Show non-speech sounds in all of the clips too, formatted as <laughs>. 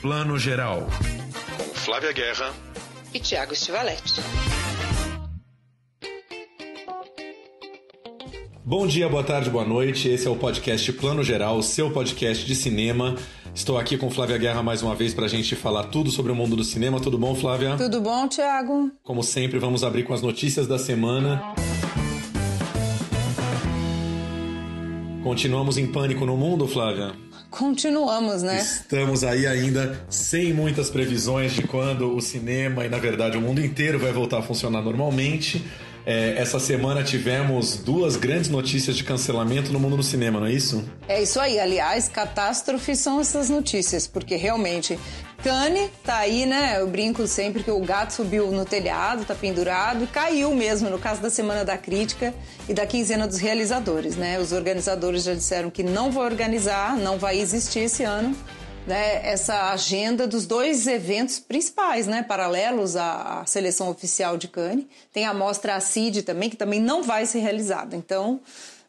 Plano Geral. Com Flávia Guerra e Tiago Stivaletti. Bom dia, boa tarde, boa noite. Esse é o podcast Plano Geral, seu podcast de cinema. Estou aqui com Flávia Guerra mais uma vez para a gente falar tudo sobre o mundo do cinema. Tudo bom, Flávia? Tudo bom, Tiago? Como sempre, vamos abrir com as notícias da semana. Continuamos em pânico no mundo, Flávia? Continuamos, né? Estamos aí ainda sem muitas previsões de quando o cinema e, na verdade, o mundo inteiro vai voltar a funcionar normalmente. É, essa semana tivemos duas grandes notícias de cancelamento no mundo do cinema, não é isso? É isso aí. Aliás, catástrofe são essas notícias, porque realmente Cane tá aí, né? Eu brinco sempre que o gato subiu no telhado, tá pendurado e caiu mesmo, no caso da Semana da Crítica e da quinzena dos realizadores, né? Os organizadores já disseram que não vão organizar, não vai existir esse ano né, essa agenda dos dois eventos principais, né, paralelos à, seleção oficial de Cannes. Tem a mostra ACID também, que também não vai ser realizada. Então,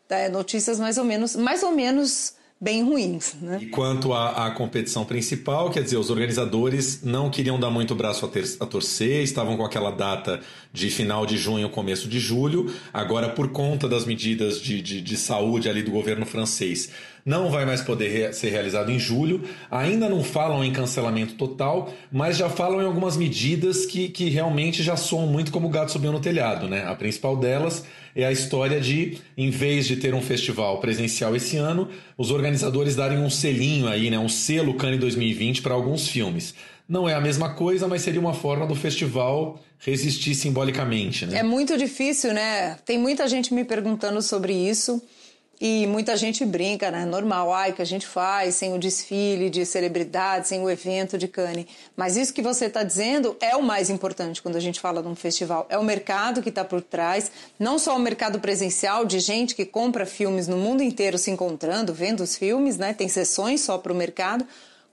é, notícias mais ou menos, mais ou menos bem ruins. Né? E quanto à, à, competição principal, quer dizer, os organizadores não queriam dar muito braço a, ter, a, torcer, estavam com aquela data de final de junho, começo de julho. Agora, por conta das medidas de, de, de saúde ali do governo francês, não vai mais poder ser realizado em julho. Ainda não falam em cancelamento total, mas já falam em algumas medidas que, que realmente já soam muito como o gato subiu no telhado. Né? A principal delas é a história de, em vez de ter um festival presencial esse ano, os organizadores darem um selinho aí, né, um selo Cannes 2020 para alguns filmes. Não é a mesma coisa, mas seria uma forma do festival resistir simbolicamente. Né? É muito difícil, né? Tem muita gente me perguntando sobre isso. E muita gente brinca, né? Normal, ai, que a gente faz sem o desfile de celebridades, sem o evento de Cannes. Mas isso que você está dizendo é o mais importante quando a gente fala de um festival. É o mercado que está por trás, não só o mercado presencial de gente que compra filmes no mundo inteiro se encontrando, vendo os filmes, né? Tem sessões só para o mercado,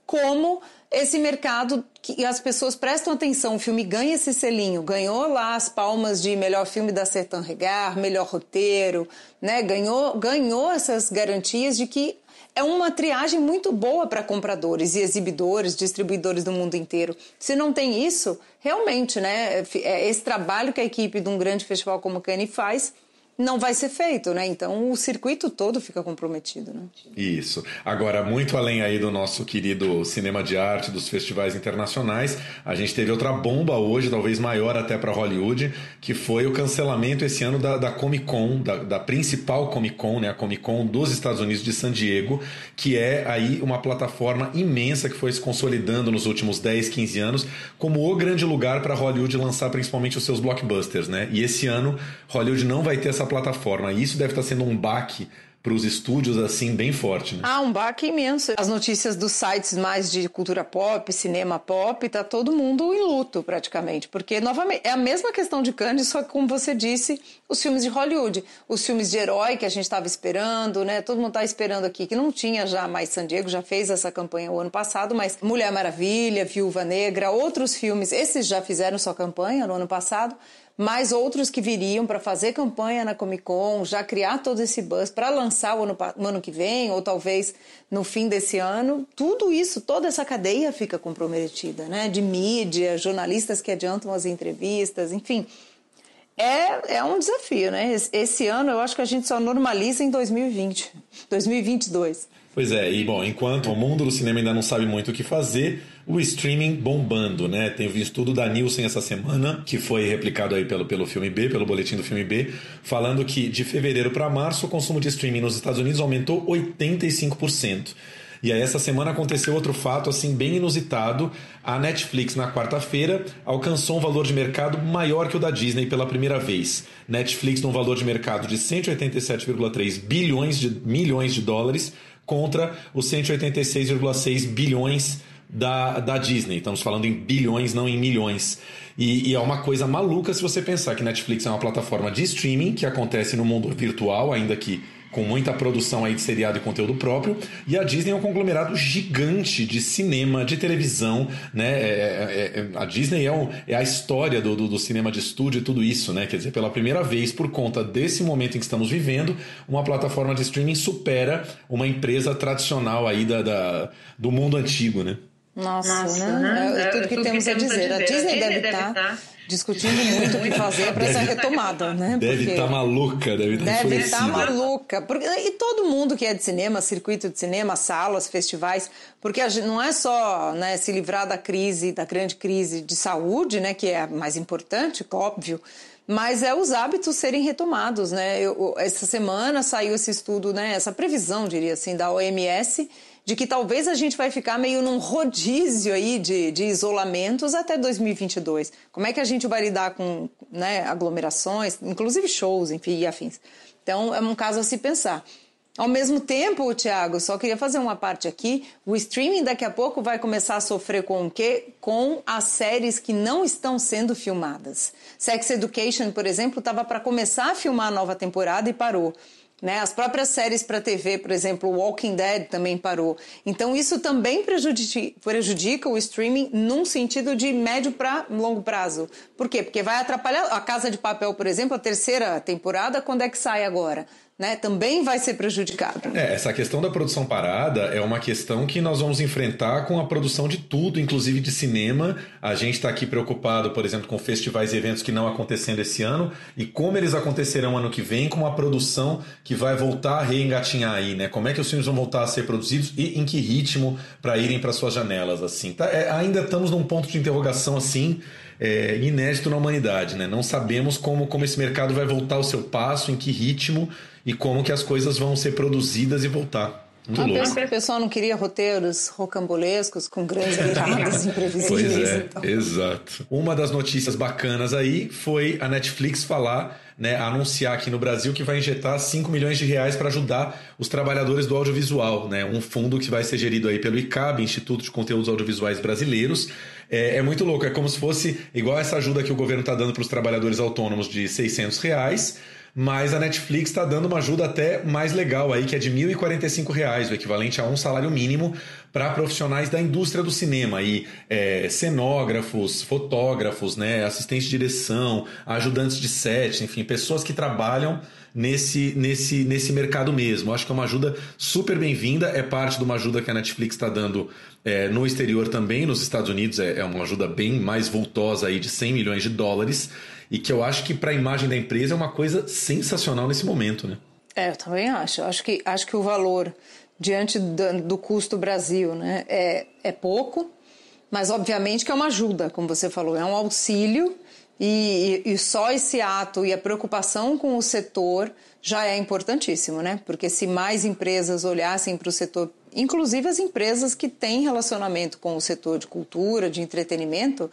como esse mercado que as pessoas prestam atenção, o filme ganha esse selinho, ganhou lá as palmas de melhor filme da Sertan Regar, melhor roteiro, né? Ganhou, ganhou essas garantias de que é uma triagem muito boa para compradores e exibidores, distribuidores do mundo inteiro. Se não tem isso, realmente, né? É esse trabalho que a equipe de um grande festival como o Cannes faz não vai ser feito, né? Então o circuito todo fica comprometido, né? Isso. Agora, muito além aí do nosso querido cinema de arte, dos festivais internacionais, a gente teve outra bomba hoje, talvez maior até para Hollywood, que foi o cancelamento esse ano da, da Comic Con, da, da, principal Comic Con, né? A Comic Con dos Estados Unidos de San Diego, que é aí uma plataforma imensa que foi se consolidando nos últimos 10, 15 anos como o grande lugar para Hollywood lançar principalmente os seus blockbusters, né? E esse ano Hollywood não vai ter essa plataforma. E isso deve estar sendo um baque para os estúdios assim bem forte, né? Ah, um baque imenso. As notícias dos sites mais de cultura pop, cinema pop, tá todo mundo em luto praticamente, porque novamente é a mesma questão de Cannes, só que como você disse, os filmes de Hollywood, os filmes de herói que a gente estava esperando, né? Todo mundo tá esperando aqui que não tinha já mais San Diego, já fez essa campanha o ano passado, mas Mulher Maravilha, Viúva Negra, outros filmes, esses já fizeram sua campanha no ano passado mais outros que viriam para fazer campanha na Comic Con, já criar todo esse buzz para lançar o ano, o ano que vem, ou talvez no fim desse ano. Tudo isso, toda essa cadeia fica comprometida, né? De mídia, jornalistas que adiantam as entrevistas, enfim. É, é um desafio, né? Esse ano eu acho que a gente só normaliza em 2020, 2022. Pois é, e bom, enquanto o mundo do cinema ainda não sabe muito o que fazer, o streaming bombando, né? Tem um estudo da Nielsen essa semana, que foi replicado aí pelo, pelo filme B, pelo boletim do filme B, falando que de fevereiro para março o consumo de streaming nos Estados Unidos aumentou 85%. E aí essa semana aconteceu outro fato assim bem inusitado. A Netflix na quarta-feira alcançou um valor de mercado maior que o da Disney pela primeira vez. Netflix num valor de mercado de 187,3 bilhões de milhões de dólares contra os 186,6 bilhões da, da Disney. Estamos falando em bilhões, não em milhões. E, e, é uma coisa maluca se você pensar que Netflix é uma plataforma de streaming que acontece no mundo virtual, ainda que com muita produção aí de seriado e conteúdo próprio, e a Disney é um conglomerado gigante de cinema, de televisão, né? É, é, é, a Disney é, um, é, a história do, do, do, cinema de estúdio e tudo isso, né? Quer dizer, pela primeira vez, por conta desse momento em que estamos vivendo, uma plataforma de streaming supera uma empresa tradicional aí da, da do mundo antigo, né? Nossa, Nossa né? né? É, tudo que, tudo temos, que temos a dizer. A dizer. A Disney, deve, deve estar tá discutindo muito o que fazer para essa retomada, né? Deve estar tá maluca, deve estar tá Deve estar tá maluca. Porque, e todo mundo que é de cinema, circuito de cinema, salas, festivais, porque gente, não é só né, se livrar da crise, da grande crise de saúde, né, que é a mais importante, óbvio, mas é os hábitos serem retomados, né? Eu, essa semana saiu esse estudo, né, essa previsão, diria assim, da OMS, de que talvez a gente vai ficar meio num rodízio aí de, de isolamentos até 2022. Como é que a gente vai lidar com né, aglomerações, inclusive shows, enfim, e afins. Então, é um caso a se pensar. Ao mesmo tempo, Tiago, só queria fazer uma parte aqui. O streaming daqui a pouco vai começar a sofrer com o quê? Com as séries que não estão sendo filmadas. Sex Education, por exemplo, estava para começar a filmar a nova temporada e parou. Né? As próprias séries para TV, por exemplo, Walking Dead também parou. Então, isso também prejudica, prejudica o streaming num sentido de médio para longo prazo. Por quê? Porque vai atrapalhar. A Casa de Papel, por exemplo, a terceira temporada, quando é que sai agora? Né, também vai ser prejudicado. É, essa questão da produção parada é uma questão que nós vamos enfrentar com a produção de tudo, inclusive de cinema. A gente está aqui preocupado, por exemplo, com festivais e eventos que não acontecendo esse ano e como eles acontecerão ano que vem, com a produção que vai voltar a reengatinhar aí, né? Como é que os filmes vão voltar a ser produzidos e em que ritmo para irem para suas janelas, assim. Tá, é, ainda estamos num ponto de interrogação assim é, inédito na humanidade, né? Não sabemos como, como esse mercado vai voltar ao seu passo, em que ritmo e como que as coisas vão ser produzidas e voltar. Muito louco. O pessoal não queria roteiros rocambolescos com grandes <laughs> viradas imprevisíveis. Pois é, então. exato. Uma das notícias bacanas aí foi a Netflix falar, né, anunciar aqui no Brasil que vai injetar 5 milhões de reais para ajudar os trabalhadores do audiovisual, né? Um fundo que vai ser gerido aí pelo ICAB, Instituto de Conteúdos Audiovisuais Brasileiros. É, é muito louco, é como se fosse igual essa ajuda que o governo está dando para os trabalhadores autônomos de 600 reais mas a Netflix está dando uma ajuda até mais legal aí, que é de R$ 1.045, o equivalente a um salário mínimo para profissionais da indústria do cinema, aí, é, cenógrafos, fotógrafos, né, assistentes de direção, ajudantes de set, enfim, pessoas que trabalham nesse, nesse, nesse mercado mesmo. Acho que é uma ajuda super bem-vinda, é parte de uma ajuda que a Netflix está dando é, no exterior também, nos Estados Unidos é, é uma ajuda bem mais voltosa aí de 100 milhões de dólares e que eu acho que para a imagem da empresa é uma coisa sensacional nesse momento, né? É, eu também acho. Acho que, acho que o valor diante do, do custo Brasil né, é, é pouco, mas obviamente que é uma ajuda, como você falou, é um auxílio e, e, e só esse ato e a preocupação com o setor já é importantíssimo, né? Porque se mais empresas olhassem para o setor, inclusive as empresas que têm relacionamento com o setor de cultura, de entretenimento,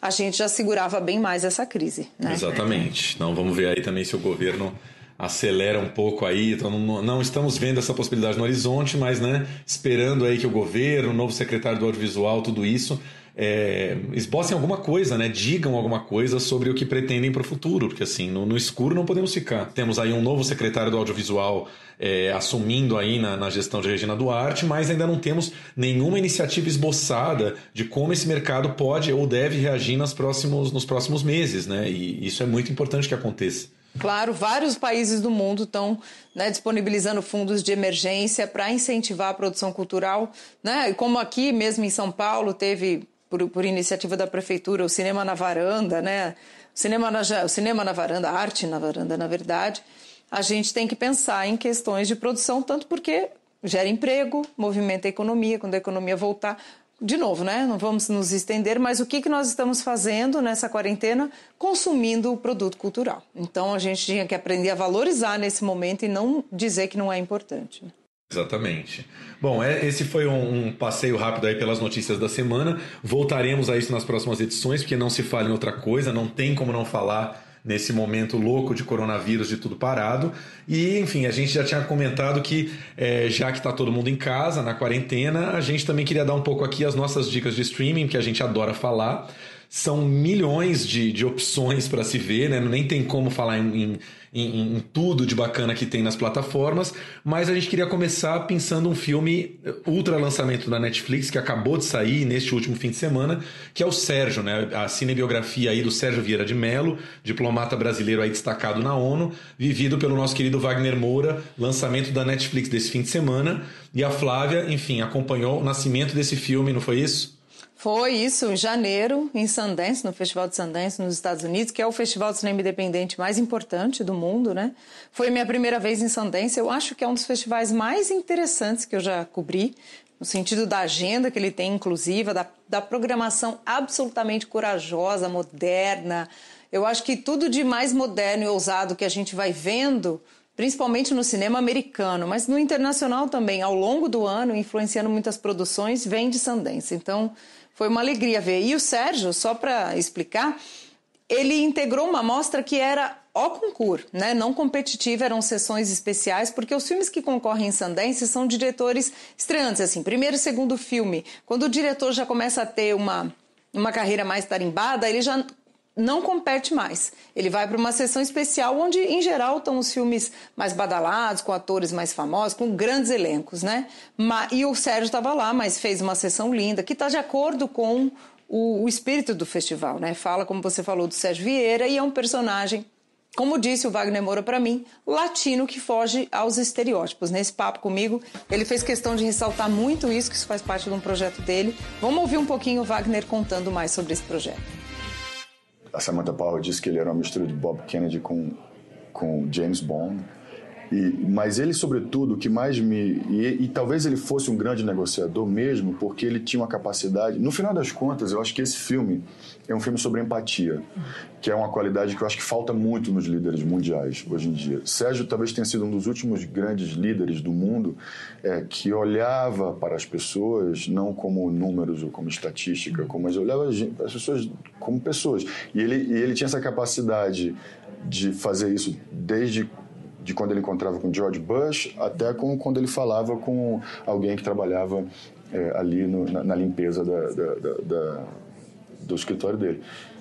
a gente já segurava bem mais essa crise. Né? Exatamente. Então vamos ver aí também se o governo acelera um pouco aí. Então não, não, estamos vendo essa possibilidade no horizonte, mas né, esperando aí que o governo, o novo secretário do audiovisual, tudo isso é, esbocem alguma coisa, né? Digam alguma coisa sobre o que pretendem para o futuro, porque assim, no, no, escuro não podemos ficar. Temos aí um novo secretário do audiovisual é, assumindo aí na, na, gestão de Regina Duarte, mas ainda não temos nenhuma iniciativa esboçada de como esse mercado pode ou deve reagir nos próximos, nos próximos meses, né? E isso é muito importante que aconteça. Claro, vários países do mundo estão né, disponibilizando fundos de emergência para incentivar a produção cultural, né? Como aqui mesmo em São Paulo teve por, por iniciativa da prefeitura, o Cinema na Varanda, né? O cinema na, o cinema na varanda, arte na varanda, na verdade, a gente tem que pensar em questões de produção, tanto porque gera emprego, movimenta a economia, quando a economia voltar. De novo, né? Não vamos nos estender, mas o que, que nós estamos fazendo nessa quarentena? Consumindo o produto cultural. Então a gente tinha que aprender a valorizar nesse momento e não dizer que não é importante. Exatamente. Bom, é, esse foi um, um, passeio rápido aí pelas notícias da semana. Voltaremos a isso nas próximas edições, porque não se fala em outra coisa, não tem como não falar nesse momento louco de coronavírus, de tudo parado. E, enfim, a gente já tinha comentado que, é, já que está todo mundo em casa, na quarentena, a gente também queria dar um pouco aqui as nossas dicas de streaming, que a gente adora falar são milhões de, de opções para se ver, né? Nem tem como falar em, em, em, tudo de bacana que tem nas plataformas, mas a gente queria começar pensando um filme ultra lançamento da Netflix que acabou de sair neste último fim de semana, que é o Sérgio, né? A cinebiografia aí do Sérgio Vieira de Mello, diplomata brasileiro aí destacado na ONU, vivido pelo nosso querido Wagner Moura, lançamento da Netflix desse fim de semana. E a Flávia, enfim, acompanhou o nascimento desse filme, não foi isso? Foi isso, em janeiro, em Sundance, no Festival de Sundance, nos Estados Unidos, que é o festival de cinema independente mais importante do mundo, né? Foi minha primeira vez em Sundance. Eu acho que é um dos festivais mais interessantes que eu já cobri, no sentido da agenda que ele tem inclusiva, da, da programação absolutamente corajosa, moderna. Eu acho que tudo de mais moderno e ousado que a gente vai vendo principalmente no cinema americano, mas no internacional também, ao longo do ano, influenciando muitas produções, vem de Sundance. Então, foi uma alegria ver. E o Sérgio, só para explicar, ele integrou uma mostra que era ao concurso, né? não competitiva, eram sessões especiais, porque os filmes que concorrem em Sundance são diretores estreantes, assim, primeiro e segundo filme. Quando o diretor já começa a ter uma, uma carreira mais tarimbada, ele já não compete mais. Ele vai para uma sessão especial onde, em geral, estão os filmes mais badalados, com atores mais famosos, com grandes elencos, né? E o Sérgio estava lá, mas fez uma sessão linda, que está de acordo com o, o, espírito do festival, né? Fala, como você falou, do Sérgio Vieira e é um personagem, como disse o Wagner Moura para mim, latino que foge aos estereótipos. Nesse papo comigo, ele fez questão de ressaltar muito isso, que isso faz parte de um projeto dele. Vamos ouvir um pouquinho o Wagner contando mais sobre esse projeto a Samantha Power disse que ele era uma mistura de Bob Kennedy com, com James Bond. E, mas ele, sobretudo, o que mais me. E, e, talvez ele fosse um grande negociador mesmo, porque ele tinha uma capacidade. No final das contas, eu acho que esse filme é um filme sobre empatia, que é uma qualidade que eu acho que falta muito nos líderes mundiais hoje em dia. Sérgio talvez tenha sido um dos últimos grandes líderes do mundo é, que olhava para as pessoas não como números ou como estatística, como, mas olhava as pessoas como pessoas. E ele, e ele tinha essa capacidade de fazer isso desde de quando ele encontrava com George Bush até com quando ele falava com alguém que trabalhava é, ali no, na, na, limpeza da, da, da, da, do escritório dele.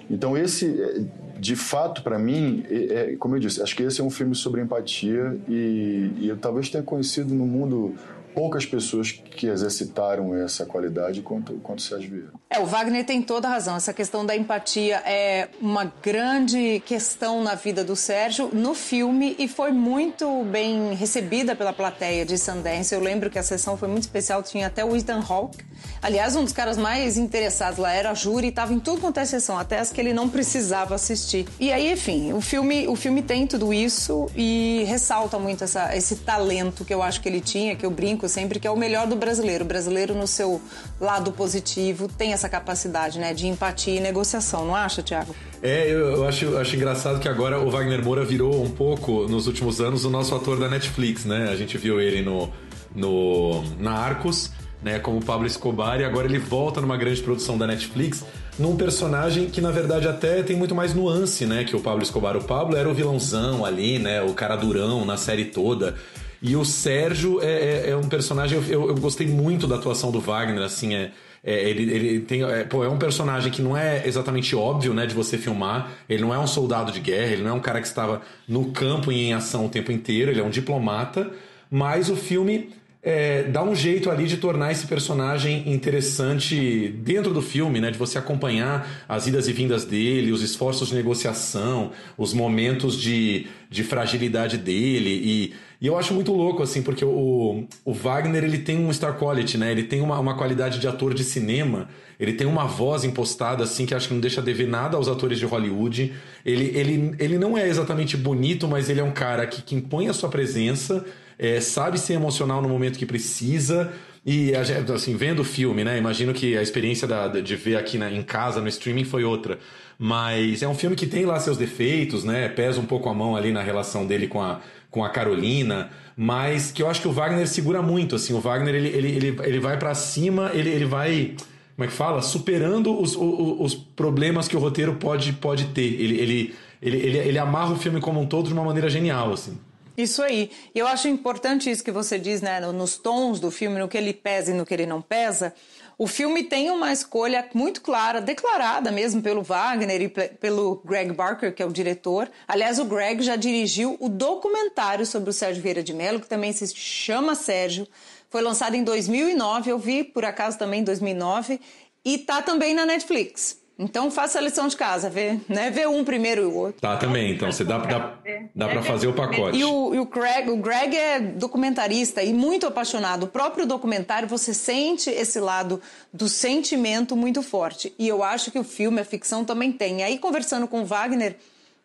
Então esse, é, de fato, para mim, é, é, como eu disse, acho que esse é um filme sobre empatia e, e eu talvez tenha conhecido no mundo poucas pessoas que exercitaram essa qualidade quanto, quanto Sérgio Vieira. É, o Wagner tem toda a razão. Essa questão da empatia é uma grande questão na vida do Sérgio no filme e foi muito bem recebida pela plateia de Sundance. Eu lembro que a sessão foi muito especial, tinha até o Ethan Hawke. Aliás, um dos caras mais interessados lá era a júri, estava em tudo quanto é sessão, até as que ele não precisava assistir. E aí, enfim, o filme, o filme tem tudo isso e ressalta muito essa, esse talento que eu acho que ele tinha, que eu brinco sempre que é o melhor do brasileiro. O brasileiro, no seu lado positivo, tem essa capacidade né, de empatia e negociação, não acha, Tiago? É, eu, acho, acho engraçado que agora o Wagner Moura virou um pouco, nos últimos anos, o nosso ator da Netflix, né? A gente viu ele no, no na Arcos, né, como Pablo Escobar, e agora ele volta numa grande produção da Netflix, num personagem que na verdade até tem muito mais nuance, né, que o Pablo Escobar. O Pablo era o vilãozão ali, né, o cara durão na série toda. E o Sérgio é, é, é um personagem. Eu, eu, gostei muito da atuação do Wagner, assim, é. É, ele, ele tem, é, pô, é um personagem que não é exatamente óbvio, né, de você filmar. Ele não é um soldado de guerra, ele não é um cara que estava no campo e em ação o tempo inteiro, ele é um diplomata. Mas o filme é, dá um jeito ali de tornar esse personagem interessante dentro do filme, né? De você acompanhar as idas e vindas dele, os esforços de negociação, os momentos de, de fragilidade dele. E, e eu acho muito louco, assim, porque o, o Wagner ele tem um star quality, né? Ele tem uma, uma qualidade de ator de cinema. Ele tem uma voz impostada, assim, que acho que não deixa dever nada aos atores de Hollywood. Ele, ele, ele não é exatamente bonito, mas ele é um cara que, que impõe a sua presença é, sabe ser emocional no momento que precisa. E, assim, vendo o filme, né? Imagino que a experiência da, de ver aqui na, em casa, no streaming, foi outra. Mas é um filme que tem lá seus defeitos, né? Pesa um pouco a mão ali na relação dele com a, com a Carolina. Mas que eu acho que o Wagner segura muito, assim. O Wagner, ele, ele, ele, ele vai para cima, ele, ele vai como é que fala? Superando os, os, os, problemas que o roteiro pode, pode ter. Ele, ele, ele, ele, ele amarra o filme como um todo de uma maneira genial, assim. Isso aí. E eu acho importante isso que você diz, né, nos tons do filme, no que ele pesa e no que ele não pesa. O filme tem uma escolha muito clara, declarada mesmo pelo Wagner e pelo Greg Barker, que é o diretor. Aliás, o Greg já dirigiu o documentário sobre o Sérgio Vieira de Mello, que também se chama Sérgio. Foi lançado em 2009, eu vi por acaso também em 2009, e tá também na Netflix. Então faça a lição de casa, vê, né? Vê um primeiro e o outro. Tá, também. Então você dá, dá, dá para fazer o pacote. E o, e o Greg, o Greg é documentarista e muito apaixonado. O próprio documentário, você sente esse lado do sentimento muito forte. E eu acho que o filme, a ficção também tem. E aí, conversando com o Wagner,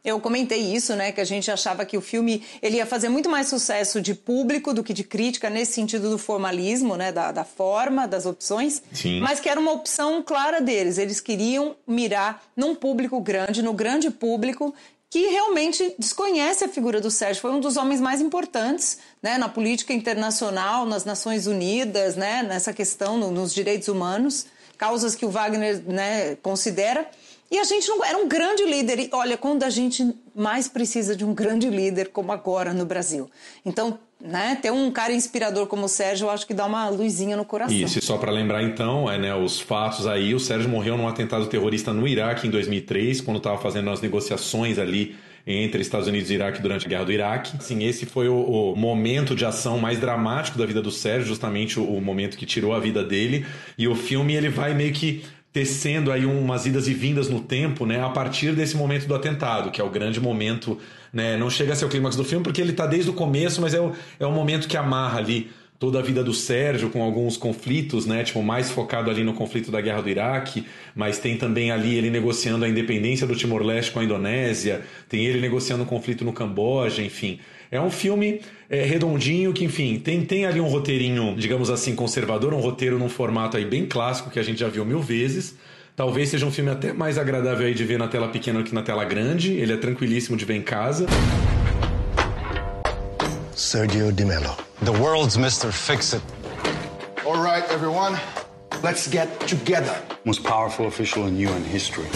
eu comentei isso, né, que a gente achava que o filme ele ia fazer muito mais sucesso de público do que de crítica nesse sentido do formalismo, né, da, da forma, das opções, Sim. mas que era uma opção clara deles. Eles queriam mirar num público grande, no grande público que realmente desconhece a figura do Sérgio. Foi um dos homens mais importantes né, na política internacional, nas Nações Unidas, né, nessa questão no, nos direitos humanos, causas que o Wagner né, considera. E a gente não era um grande líder. E olha, quando a gente mais precisa de um grande líder, como agora no Brasil. Então, né, ter um cara inspirador como o Sérgio, eu acho que dá uma luzinha no coração. Isso, e só para lembrar então, é, né, os fatos aí, o Sérgio morreu num atentado terrorista no Iraque em 2003, quando estava fazendo as negociações ali entre Estados Unidos e Iraque durante a Guerra do Iraque. Sim, esse foi o, o, momento de ação mais dramático da vida do Sérgio, justamente o, o momento que tirou a vida dele. E o filme ele vai meio que tecendo aí umas idas e vindas no tempo, né, a partir desse momento do atentado, que é o grande momento, né, não chega a ser o clímax do filme porque ele está desde o começo, mas é o, é o momento que amarra ali toda a vida do Sérgio com alguns conflitos, né, tipo mais focado ali no conflito da guerra do Iraque, mas tem também ali ele negociando a independência do Timor-Leste com a Indonésia, tem ele negociando o conflito no Camboja, enfim. É um filme é, redondinho que, enfim, tem, tem ali um roteirinho, digamos assim, conservador, um roteiro num formato aí bem clássico que a gente já viu mil vezes. Talvez seja um filme até mais agradável aí de ver na tela pequena do que na tela grande. Ele é tranquilíssimo de ver em casa. Sergio Di Mello. The world's Mr. Fix-It. All right, everyone. Let's get together. Most powerful official in UN history.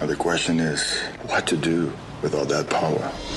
Now the question is, what to do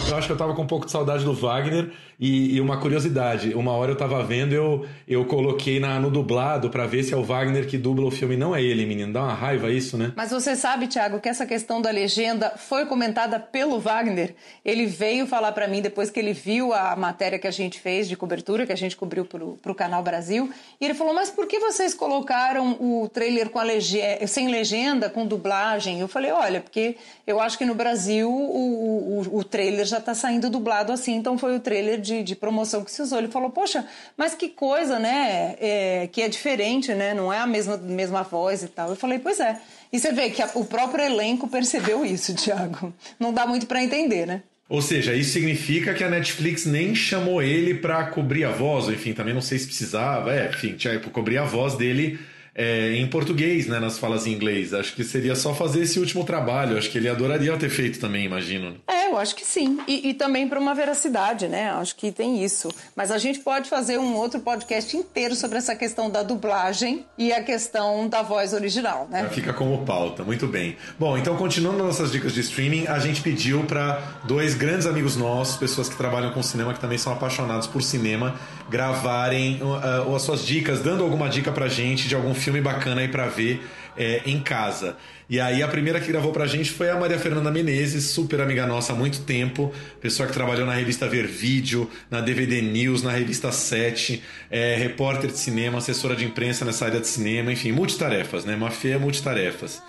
Eu acho que eu tava com um pouco de saudade do Wagner e, e uma curiosidade. Uma hora eu tava vendo, eu, eu coloquei na, no dublado para ver se é o Wagner que dubla o filme. Não é ele, menino. Dá uma raiva isso, né? Mas você sabe, Thiago, que essa questão da legenda foi comentada pelo Wagner. Ele veio falar para mim depois que ele viu a matéria que a gente fez de cobertura, que a gente cobriu pro, pro Canal Brasil. E ele falou, mas por que vocês colocaram o trailer com a legenda, sem legenda, com dublagem? Eu falei, olha, porque eu acho que no Brasil o, o, o trailer já tá saindo dublado assim, então foi o trailer de, de promoção que se usou. Ele falou, poxa, mas que coisa, né? É, que é diferente, né? Não é a mesma, mesma voz e tal. Eu falei, pois é. E você vê que a, o próprio elenco percebeu isso, <laughs> Thiago. Não dá muito para entender, né? Ou seja, isso significa que a Netflix nem chamou ele para cobrir a voz, enfim, também não sei se precisava, é, enfim, tipo, cobrir a voz dele é, em português, né, nas falas em inglês. Acho que seria só fazer esse último trabalho. Acho que ele adoraria ter feito também, imagino. É, eu acho que sim. E, e também para uma veracidade, né? Acho que tem isso. Mas a gente pode fazer um outro podcast inteiro sobre essa questão da dublagem e a questão da voz original, né? Fica como pauta, muito bem. Bom, então continuando nossas dicas de streaming, a gente pediu para dois grandes amigos nossos, pessoas que trabalham com cinema, que também são apaixonados por cinema, gravarem uh, as suas dicas, dando alguma dica pra gente de algum filme bacana aí pra ver é, em casa. E aí a primeira que gravou pra gente foi a Maria Fernanda Menezes, super amiga nossa há muito tempo, pessoa que trabalhou na revista Ver Vídeo, na DVD News, na revista 7, é, repórter de cinema, assessora de imprensa nessa área de cinema, enfim, multitarefas, né? Uma feia multitarefas.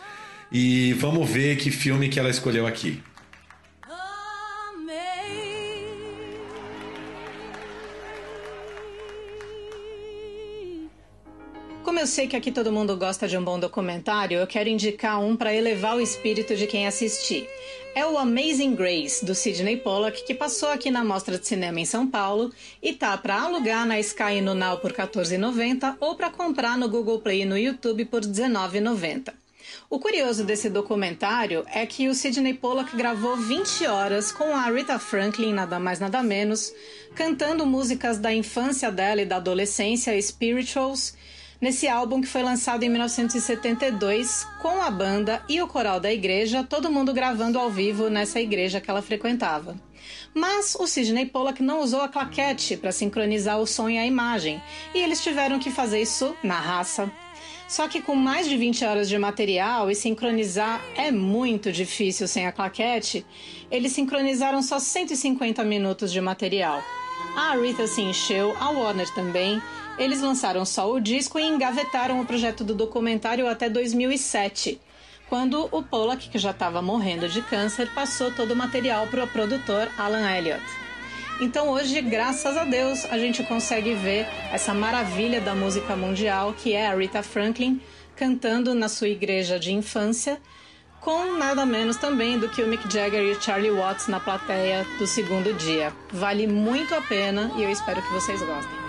E vamos ver que filme que ela escolheu aqui. Como eu sei que aqui todo mundo gosta de um bom documentário, eu quero indicar um para elevar o espírito de quem assistir. É o Amazing Grace, do Sidney Pollack, que passou aqui na Mostra de Cinema em São Paulo e tá para alugar na Sky e no Now por R$14,90 ou para comprar no Google Play e no YouTube por R$19,90. O curioso desse documentário é que o Sidney Pollack gravou 20 horas com a Rita Franklin, nada mais nada menos, cantando músicas da infância dela e da adolescência, spirituals, nesse álbum que foi lançado em 1972 com a banda e o coral da igreja, todo mundo gravando ao vivo nessa igreja que ela frequentava. Mas o Sidney Pollack não usou a claquete para sincronizar o som e a imagem, e eles tiveram que fazer isso na raça. Só que com mais de 20 horas de material e sincronizar é muito difícil sem a claquete, eles sincronizaram só 150 minutos de material. A Rita se encheu, a Warner também. Eles lançaram só o disco e engavetaram o projeto do documentário até 2007. quando o Pollack, que já estava morrendo de câncer, passou todo o material para o produtor Alan Elliott. Então hoje, graças a Deus, a gente consegue ver essa maravilha da música mundial, que é a Rita Franklin cantando na sua igreja de infância, com nada menos também do que o Mick Jagger e o Charlie Watts na plateia do segundo dia. Vale muito a pena e eu espero que vocês gostem.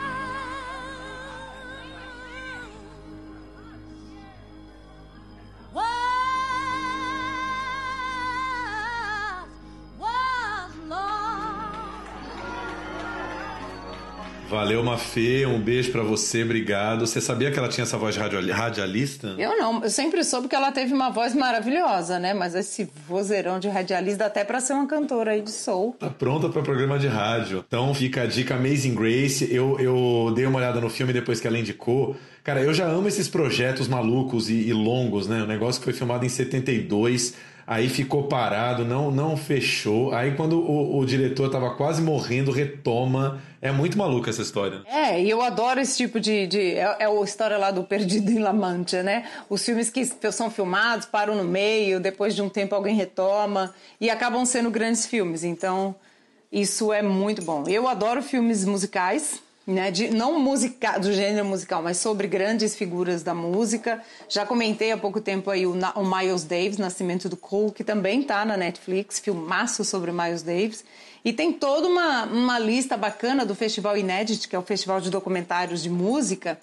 Valeu, Mafê. Um beijo para você, obrigado. Você sabia que ela tinha essa voz radialista? Eu não, eu sempre soube que ela teve uma voz maravilhosa, né? Mas esse vozeirão de radialista até para ser uma cantora aí de soul. Tá pronta para programa de rádio. Então fica a dica Amazing Grace. Eu, eu dei uma olhada no filme depois que ela indicou. Cara, eu já amo esses projetos malucos e, e longos, né? O negócio que foi filmado em 72 aí ficou parado, não não fechou. Aí quando o, o diretor tava quase morrendo, retoma. É muito maluca essa história. É, e eu adoro esse tipo de. de é, é a história lá do Perdido em La Mancha, né? Os filmes que são filmados, param no meio, depois de um tempo alguém retoma, e acabam sendo grandes filmes. Então, isso é muito bom. Eu adoro filmes musicais né, de, não musica, do gênero musical, mas sobre grandes figuras da música. Já comentei há pouco tempo aí o, o Miles Davis, Nascimento do Cool, que também está na Netflix, filmaço sobre Miles Davis. E tem toda uma, uma lista bacana do Festival Inédit, que é o festival de documentários de música,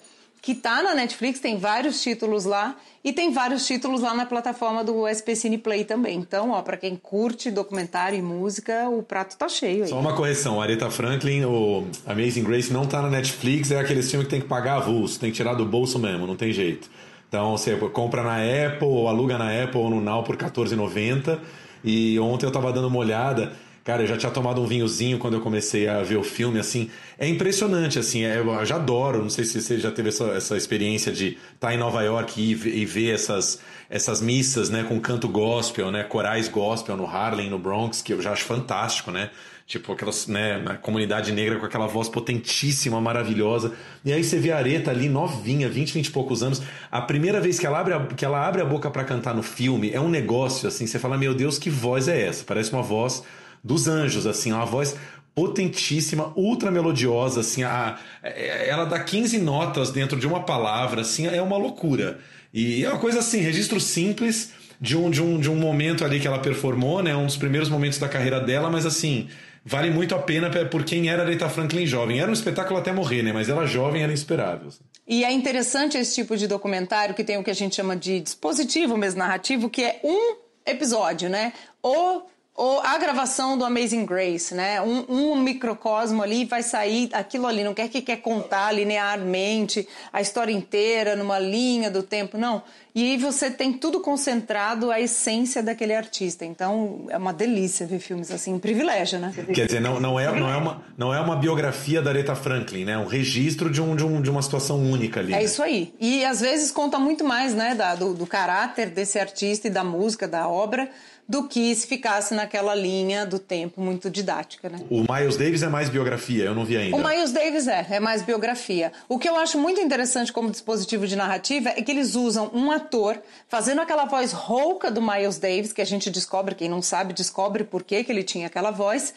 que tá na Netflix, tem vários títulos lá e tem vários títulos lá na plataforma do SP Cine Play também. Então, ó, para quem curte documentário e música, o prato tá cheio aí. Só uma correção, Aretha Franklin, o Amazing Grace não tá na Netflix, é aquele filme que tem que pagar avulso, tem que tirar do bolso mesmo, não tem jeito. Então, você compra na Apple, ou aluga na Apple ou no Now por R$14,90. E ontem eu tava dando uma olhada, Cara, eu já tinha tomado um vinhozinho quando eu comecei a ver o filme, assim. É impressionante, assim. É, eu já adoro. Não sei se você já teve essa, essa experiência de estar tá em Nova York e, e, ver essas, essas missas, né, com canto gospel, né, corais gospel no Harlem, no Bronx, que eu já acho fantástico, né? Tipo, aquelas, né, a comunidade negra com aquela voz potentíssima, maravilhosa. E aí você vê a Areta ali, novinha, 20, 20 e poucos anos. A primeira vez que ela abre a, que ela abre a boca para cantar no filme é um negócio, assim. Você fala, meu Deus, que voz é essa? Parece uma voz dos anjos, assim, uma voz potentíssima, ultra melodiosa, assim, a, é, ela dá 15 notas dentro de uma palavra, assim, é uma loucura. E é uma coisa assim, registro simples de um, de um, de um momento ali que ela performou, né, um dos primeiros momentos da carreira dela, mas assim, vale muito a pena por quem era Aretha Franklin jovem. Era um espetáculo até morrer, né, mas ela jovem era inspirável. Assim. E é interessante esse tipo de documentário que tem o que a gente chama de dispositivo mesmo narrativo, que é um episódio, né? Ou ou a gravação do Amazing Grace, né? Um, um, microcosmo ali vai sair aquilo ali, não quer que quer contar linearmente a história inteira numa linha do tempo, não. E aí você tem tudo concentrado a essência daquele artista. Então é uma delícia ver filmes assim, um privilégio, né? Quer dizer, não, não, é, não, é, uma, não é uma biografia da Aretha Franklin, né? É um registro de, um, de, um, de uma situação única ali. É né? isso aí. E às vezes conta muito mais, né, da, do, do caráter desse artista e da música, da obra do que se ficasse naquela linha do tempo muito didática, né? O Miles Davis é mais biografia, eu não vi ainda. O Miles Davis é, é mais biografia. O que eu acho muito interessante como dispositivo de narrativa é que eles usam um ator fazendo aquela voz rouca do Miles Davis, que a gente descobre, quem não sabe, descobre por que, que ele tinha aquela voz,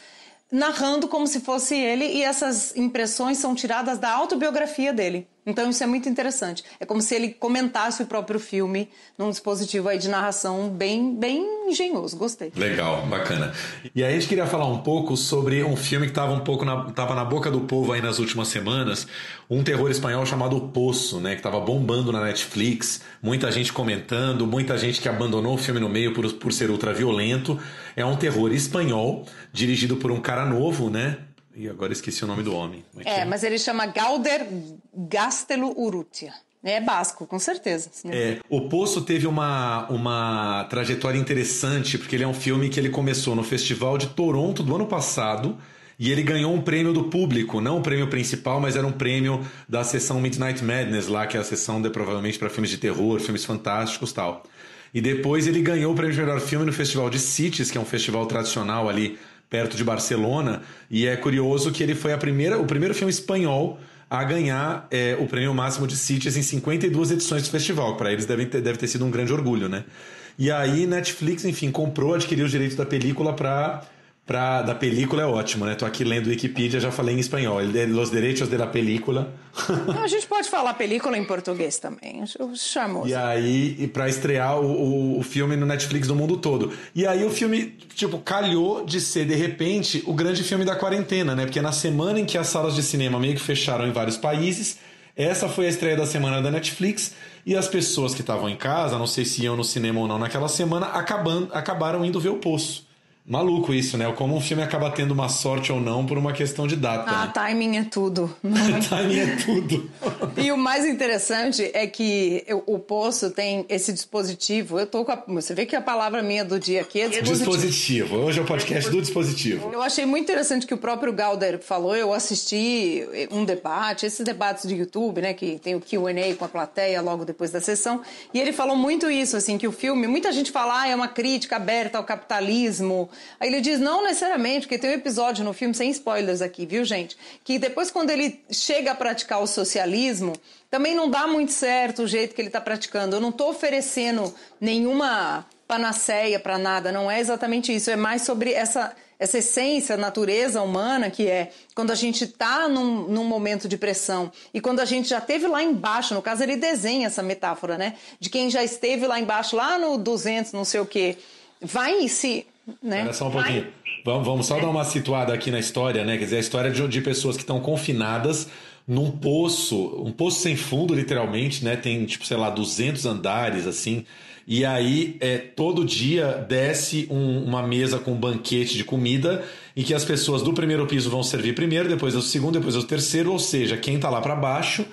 narrando como se fosse ele, e essas impressões são tiradas da autobiografia dele. Então isso é muito interessante. É como se ele comentasse o próprio filme num dispositivo aí de narração bem, bem engenhoso. Gostei. Legal, bacana. E aí a gente queria falar um pouco sobre um filme que estava um pouco na, tava na boca do povo aí nas últimas semanas, um terror espanhol chamado O Poço, né, que estava bombando na Netflix, muita gente comentando, muita gente que abandonou o filme no meio por, por ser ultraviolento. É um terror espanhol, dirigido por um cara novo, né? E agora esqueci o nome do homem. É, é, mas ele chama Galder Gastelo Urrutia. É basco, com certeza. É, o Poço teve uma, uma trajetória interessante, porque ele é um filme que ele começou no Festival de Toronto do ano passado, e ele ganhou um prêmio do público, não o prêmio principal, mas era um prêmio da sessão Midnight Madness lá, que é a sessão de, provavelmente para filmes de terror, filmes fantásticos tal. E depois ele ganhou o prêmio de melhor filme no Festival de Cities, que é um festival tradicional ali perto de Barcelona, e é curioso que ele foi a primeira, o primeiro filme espanhol a ganhar é, o prêmio máximo de Cities em 52 edições do festival. Para eles deve ter, deve ter sido um grande orgulho, né? E aí Netflix, enfim, comprou, adquiriu os direitos da película para pra, da película é ótimo, né? Tô aqui lendo Wikipedia, já falei em espanhol. Los derechos de la película. <laughs> a gente pode falar película em português também. Charmoso. E aí, e pra estrear o, o, o, filme no Netflix no mundo todo. E aí o filme, tipo, calhou de ser, de repente, o grande filme da quarentena, né? Porque na semana em que as salas de cinema meio que fecharam em vários países, essa foi a estreia da semana da Netflix e as pessoas que estavam em casa, não sei se iam no cinema ou não naquela semana, acabando, acabaram indo ver o Poço. Maluco isso, né? Como um filme acaba tendo uma sorte ou não por uma questão de data. Ah, né? timing é tudo. <laughs> timing é tudo. e o mais interessante é que o Poço tem esse dispositivo. Eu tô com a, Você vê que a palavra minha do dia aqui é dispositivo. dispositivo. Hoje é o podcast do dispositivo. Eu achei muito interessante que o próprio Galder falou. Eu assisti um debate, esses debates de YouTube, né? Que tem o QA com a plateia logo depois da sessão. E ele falou muito isso, assim, que o filme. Muita gente fala, ah, é uma crítica aberta ao capitalismo Aí ele diz, não necessariamente, porque tem um episódio no filme, sem spoilers aqui, viu, gente? Que depois, quando ele chega a praticar o socialismo, também não dá muito certo o jeito que ele está praticando. Eu não estou oferecendo nenhuma panaceia para nada, não é exatamente isso. É mais sobre essa essa essência, natureza humana que é quando a gente está num, num, momento de pressão e quando a gente já esteve lá embaixo, no caso ele desenha essa metáfora, né? De quem já esteve lá embaixo, lá no 200, não sei o quê, vai se né? Só um pouquinho. Vamos, vamos só dar uma situada aqui na história, né? Quer dizer, a história de, de pessoas que estão confinadas num poço, um poço sem fundo, literalmente, né? Tem, tipo, sei lá, 200 andares, assim. E aí, é, todo dia desce um, uma mesa com um banquete de comida em que as pessoas do primeiro piso vão servir primeiro, depois do segundo, depois do terceiro, ou seja, quem está lá para baixo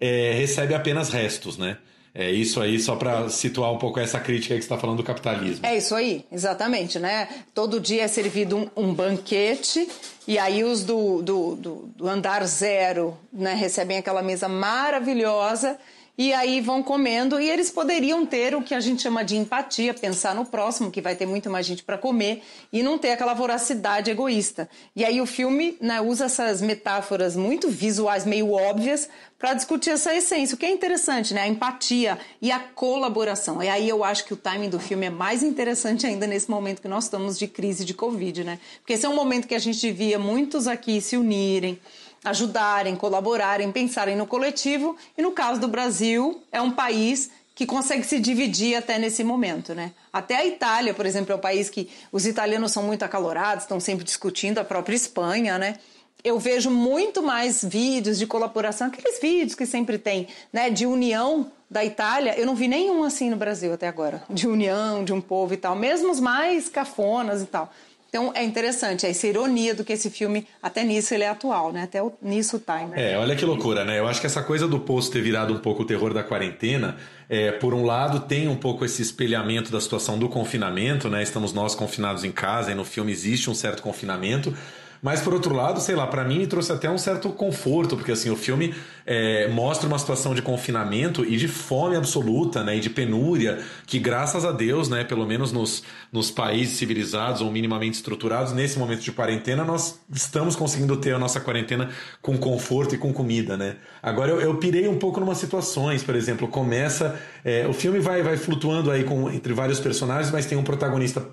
é, recebe apenas restos, né? É isso aí, só para situar um pouco essa crítica que está falando do capitalismo. É isso aí, exatamente, né? Todo dia é servido um, um banquete e aí os do, do, do, do andar zero né, recebem aquela mesa maravilhosa e aí vão comendo e eles poderiam ter o que a gente chama de empatia, pensar no próximo, que vai ter muito mais gente para comer e não ter aquela voracidade egoísta. E aí o filme né, usa essas metáforas muito visuais, meio óbvias, para discutir essa essência, o que é interessante, né? A empatia e a colaboração. E aí eu acho que o timing do filme é mais interessante ainda nesse momento que nós estamos de crise de Covid, né? Porque esse é um momento que a gente via muitos aqui se unirem, ajudarem, colaborarem, pensarem no coletivo. E no caso do Brasil, é um país que consegue se dividir até nesse momento, né? Até a Itália, por exemplo, é um país que os italianos são muito acalorados, estão sempre discutindo, a própria Espanha, né? Eu vejo muito mais vídeos de colaboração, aqueles vídeos que sempre tem, né, de união da Itália, eu não vi nenhum assim no Brasil até agora, de união, de um povo e tal, mesmo os mais cafonas e tal. Então é interessante essa ironia do que esse filme, até nisso ele é atual, né? Até nisso tá. Né? É, olha que loucura, né? Eu acho que essa coisa do posto ter virado um pouco o terror da quarentena, é, por um lado tem um pouco esse espelhamento da situação do confinamento, né? Estamos nós confinados em casa e no filme existe um certo confinamento. Mas por outro lado, sei lá, para mim me trouxe até um certo conforto, porque assim, o filme é, mostra uma situação de confinamento e de fome absoluta, né, e de penúria, que graças a Deus, né, pelo menos nos, nos países civilizados ou minimamente estruturados, nesse momento de quarentena, nós estamos conseguindo ter a nossa quarentena com conforto e com comida, né. Agora eu, eu pirei um pouco em umas situações, por exemplo, começa, é, o filme vai, vai flutuando aí com, entre vários personagens, mas tem um protagonista,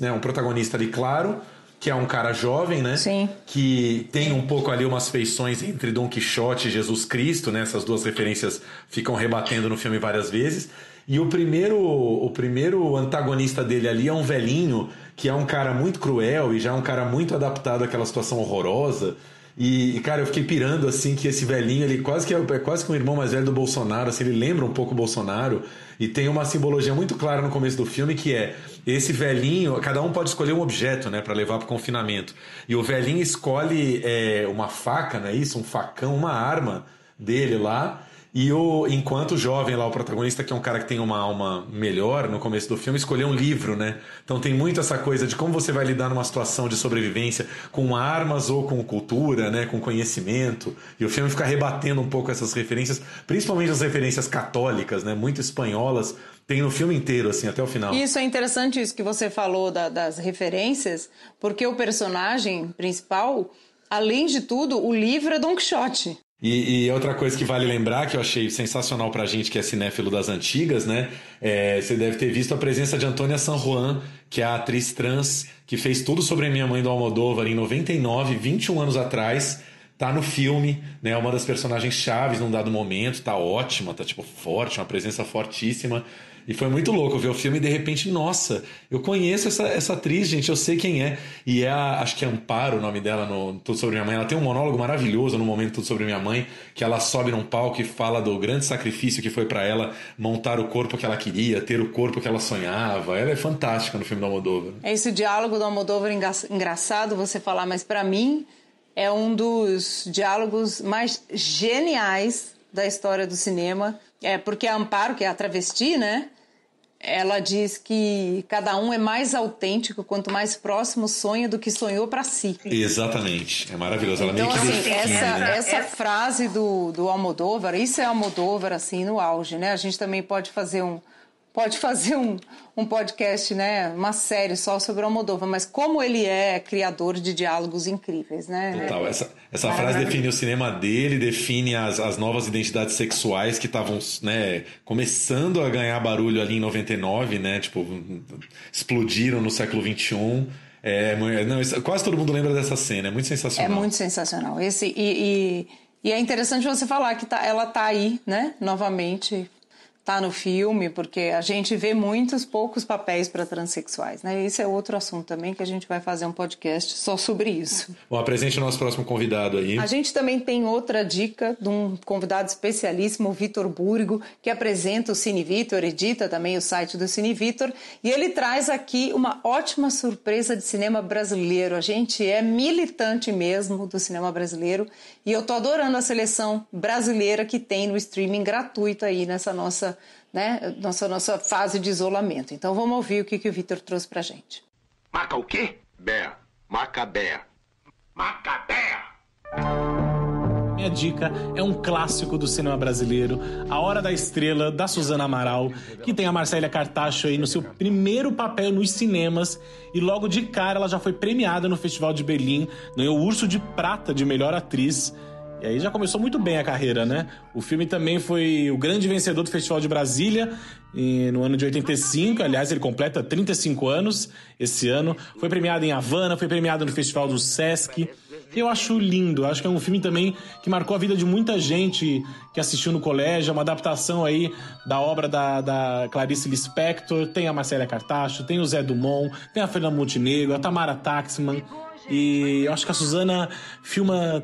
né, um protagonista ali claro, que é um cara jovem, né? Sim. Que tem um pouco ali umas feições entre Dom Quixote e Jesus Cristo, né? Essas duas referências ficam rebatendo no filme várias vezes. E o primeiro, o primeiro antagonista dele ali é um velhinho que é um cara muito cruel e já é um cara muito adaptado àquela situação horrorosa. E, cara, eu fiquei pirando assim que esse velhinho, ele quase que é, é quase que um irmão mais velho do Bolsonaro, assim, ele lembra um pouco o Bolsonaro. E tem uma simbologia muito clara no começo do filme que é esse velhinho, cada um pode escolher um objeto, né, para levar para o confinamento. E o velhinho escolhe é, uma faca, não é isso? Um facão, uma arma dele lá. E o, enquanto o jovem lá, o protagonista, que é um cara que tem uma alma melhor no começo do filme, escolheu um livro, né? Então tem muito essa coisa de como você vai lidar numa situação de sobrevivência com armas ou com cultura, né? Com conhecimento. E o filme fica rebatendo um pouco essas referências, principalmente as referências católicas, né? Muito espanholas. Tem no filme inteiro, assim, até o final. Isso é interessante, isso que você falou da, das referências, porque o personagem principal, além de tudo, o livro é Don Quixote. E, e, outra coisa que vale lembrar, que eu achei sensacional pra gente que é cinéfilo das antigas, né? É, você deve ter visto a presença de Antônia San Juan, que é a atriz trans que fez tudo sobre a minha mãe do Almodóvar em 99, 21 anos atrás. Tá no filme, né? Uma das personagens chaves num dado momento, tá ótima, tá tipo forte, uma presença fortíssima. E foi muito louco ver o filme e de repente, nossa, eu conheço essa, essa atriz, gente, eu sei quem é. E é a, acho que é Amparo o nome dela no Tudo Sobre Minha Mãe. Ela tem um monólogo maravilhoso no momento Tudo Sobre Minha Mãe, que ela sobe num palco e fala do grande sacrifício que foi para ela montar o corpo que ela queria, ter o corpo que ela sonhava. Ela é fantástica no filme do Almodóvar. É esse diálogo do Almodóvar engraçado você falar, mas para mim é um dos diálogos mais geniais da história do cinema. É porque a Amparo, que é a travesti, né? Ela diz que cada um é mais autêntico quanto mais próximo sonha do que sonhou para si. Exatamente, é maravilhoso. Ela então, assim, define, essa, né? essa frase do, do Almodóvar, isso é Almodóvar assim no auge, né? A gente também pode fazer um pode fazer um, um podcast, né, uma série só sobre o Almodóvar, mas como ele é criador de diálogos incríveis, né? Total. Essa, essa frase define o cinema dele, define as, as novas identidades sexuais que estavam né, começando a ganhar barulho ali em 99, né? Tipo, explodiram no século XXI. É, não, isso- quase todo mundo lembra dessa cena, é muito É sensacional. muito sensacional. Esse, e, e, e é interessante você falar que tá, ela tá aí, né? Novamente, tá no filme, porque a gente vê muitos poucos papéis para transexuais, né? Esse é outro assunto também que a gente vai fazer um podcast só sobre isso. Bom, apresente o nosso próximo convidado aí. A gente também tem outra dica de um convidado especialíssimo, o Vitor Burgo, que apresenta o Cine Vitor, edita também o site do Cine Vitor, e ele traz aqui uma ótima surpresa de cinema brasileiro. A gente é militante mesmo do cinema brasileiro e eu tô adorando a seleção brasileira que tem no streaming gratuito aí nessa nossa, né, nossa, nossa fase de isolamento. Então vamos ouvir o que, que o Vitor trouxe pra gente. Maca o quê? Bé. Macabé. Macabé. Minha dica é um clássico do cinema brasileiro, A Hora da Estrela, da Suzana Amaral, que tem a Marcélia Cartacho aí no seu primeiro papel nos cinemas e logo de cara ela já foi premiada no Festival de Berlim, ganhou o Urso de Prata de Melhor Atriz. E aí já começou muito bem a carreira, né? O filme também foi o grande vencedor do Festival de Brasília no ano de 85. Aliás, ele completa 35 anos esse ano. Foi premiado em Havana, foi premiado no Festival do Sesc. Eu acho lindo, acho que é um filme também que marcou a vida de muita gente que assistiu no colégio, é uma adaptação aí da obra da, da Clarice Lispector, tem a Marcélia Cartacho, tem o Zé Dumont, tem a Fernanda Montenegro, a Tamara Taxman, e eu acho que a Suzana filma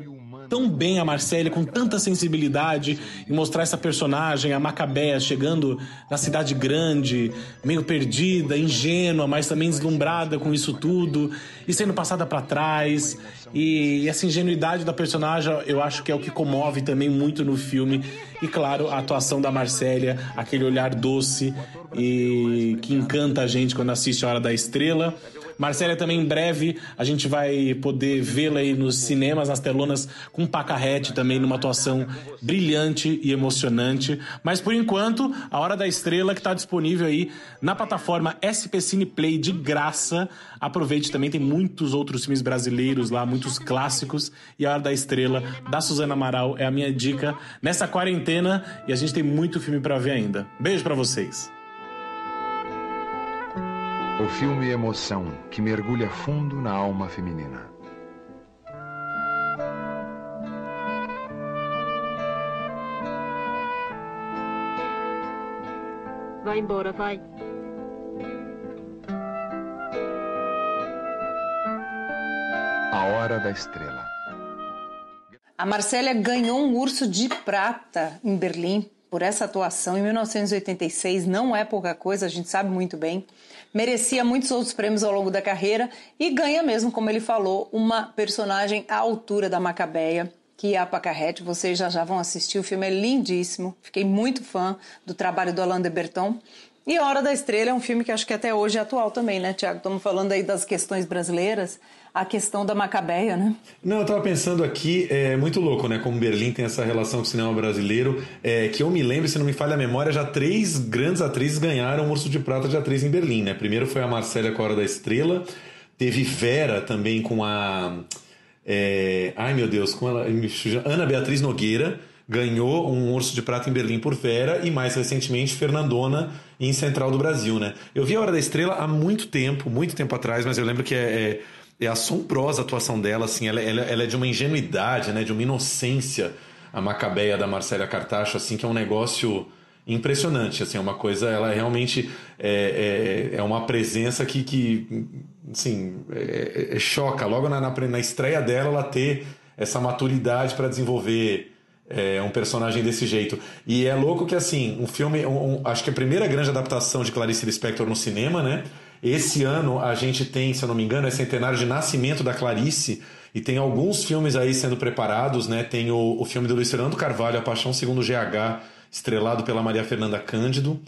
tão bem a Marcélia, com tanta sensibilidade, e mostrar essa personagem, a Macabea, chegando na cidade grande, meio perdida, ingênua, mas também deslumbrada com isso tudo, e sendo passada para trás. E essa ingenuidade da personagem, eu acho que é o que comove também muito no filme. E claro, a atuação da Marcélia, aquele olhar doce e que encanta a gente quando assiste a Hora da Estrela. Marcélia também em breve a gente vai poder vê-la aí nos cinemas, nas telonas, com Pacarrete também numa atuação brilhante e emocionante. Mas por enquanto, a Hora da Estrela que está disponível aí na plataforma SP Cine Play de graça. Aproveite também, tem muitos outros filmes brasileiros lá, muitos clássicos. E a Hora da Estrela, da Suzana Amaral, é a minha dica nessa quarentena e a gente tem muito filme para ver ainda. Beijo para vocês. O filme Emoção, que mergulha fundo na alma feminina. Vai embora, vai. A Hora da Estrela. A Marcélia ganhou um urso de prata em Berlim por essa atuação em 1986. Não é pouca coisa, a gente sabe muito bem. Merecia muitos outros prêmios ao longo da carreira e ganha mesmo, como ele falou, uma personagem à altura da Macabeia, que é a Pacarrete. Vocês já já vão assistir, o filme é lindíssimo. Fiquei muito fã do trabalho do Alain de Berton. E Hora da Estrela é um filme que acho que até hoje é atual também, né, Tiago? Estamos falando aí das questões brasileiras, a questão da Macabeia, né? Não, eu tava pensando aqui, é muito louco, né? Como Berlim tem essa relação com o cinema brasileiro, é, que eu me lembro, se não me falha a memória, já três grandes atrizes ganharam o Urso de Prata de atriz em Berlim, né? Primeiro foi a Marcélia com a Hora da Estrela, teve Vera também com a. É... Ai meu Deus, como ela. Ana Beatriz Nogueira ganhou um Urso de Prata em Berlim por Vera e mais recentemente Fernandona em Central do Brasil, né? Eu vi a Hora da Estrela há muito tempo, muito tempo atrás, mas eu lembro que é, é, é assombrosa a atuação dela, assim, ela, ela, ela, é de uma ingenuidade, né? De uma inocência, a Macabeia da Marcela Cartacho, assim, que é um negócio impressionante, assim, é uma coisa, ela realmente é, é, é uma presença que, que assim, é, é, choca. Logo na, na, na estreia dela, ela ter essa maturidade para desenvolver é, um personagem desse jeito. E é louco que, assim, um filme. Um, um, acho que a primeira grande adaptação de Clarice Lispector no cinema, né? Esse ano a gente tem, se eu não me engano, é centenário de nascimento da Clarice. E tem alguns filmes aí sendo preparados, né? Tem o, o filme do Luiz Fernando Carvalho, A Paixão Segundo GH, estrelado pela Maria Fernanda Cândido.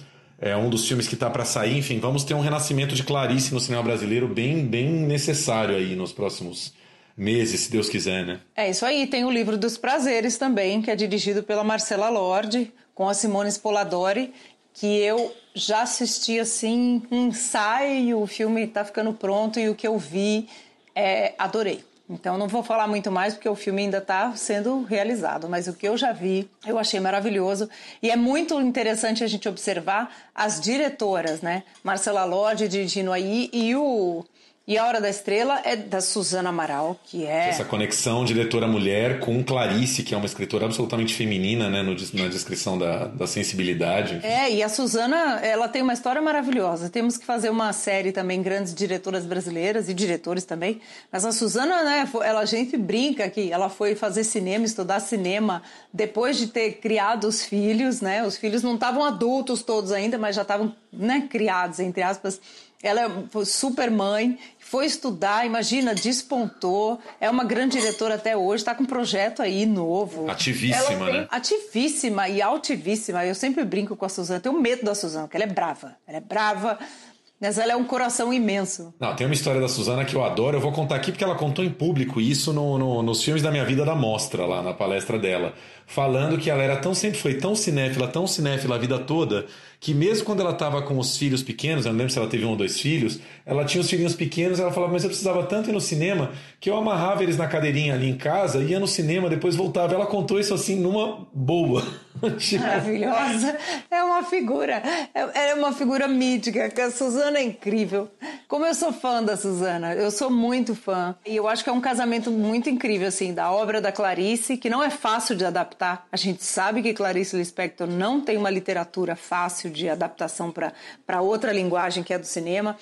É um dos filmes que está para sair. Enfim, vamos ter um renascimento de Clarice no cinema brasileiro bem, bem necessário aí nos próximos meses, se Deus quiser, né? É isso aí. Tem o livro dos prazeres também, que é dirigido pela Marcela Lorde, com a Simone Spoladori, que eu já assisti assim um ensaio, o filme está ficando pronto e o que eu vi, é, adorei. Então não vou falar muito mais porque o filme ainda está sendo realizado, mas o que eu já vi eu achei maravilhoso e é muito interessante a gente observar as diretoras, né? Marcela Lorde dirigindo aí e o e A Hora da Estrela é da Suzana Amaral, que é. Essa conexão diretora-mulher com Clarice, que é uma escritora absolutamente feminina, né, no, na descrição da, da sensibilidade. É, e a Suzana, ela tem uma história maravilhosa. Temos que fazer uma série também, grandes diretoras brasileiras e diretores também. Mas a Suzana, né, ela, a gente brinca que ela foi fazer cinema, estudar cinema, depois de ter criado os filhos, né? Os filhos não estavam adultos todos ainda, mas já estavam, né, criados, entre aspas ela é super mãe, foi estudar, imagina, despontou, é uma grande diretora até hoje, está com um projeto aí novo. Ativíssima, tem, né? Ativíssima e altivíssima. Eu sempre brinco com a Suzana, tenho medo da Suzana, porque ela é brava. Ela é brava, mas ela é um coração imenso. Não, tem uma história da Suzana que eu adoro. Eu vou contar aqui porque ela contou em público isso no, no, nos filmes da minha vida da mostra, lá na palestra dela. Falando que ela era tão sempre foi tão cinéfila, tão cinéfila a vida toda, que mesmo quando ela estava com os filhos pequenos, eu não lembro se ela teve um ou dois filhos, ela tinha os filhinhos pequenos, ela falava, mas eu precisava tanto ir no cinema que eu amarrava eles na cadeirinha ali em casa, ia no cinema, depois voltava. Ela contou isso assim numa boa. <laughs> tipo... Maravilhosa. É uma figura, é, é uma figura mítica, a Suzana é incrível. Como eu sou fã da Suzana, eu sou muito fã. E eu acho que é um casamento muito incrível, assim, da obra da Clarice, que não é fácil de adaptar. A gente sabe que Clarice Lispector não tem uma literatura fácil de adaptação para outra linguagem que é do cinema.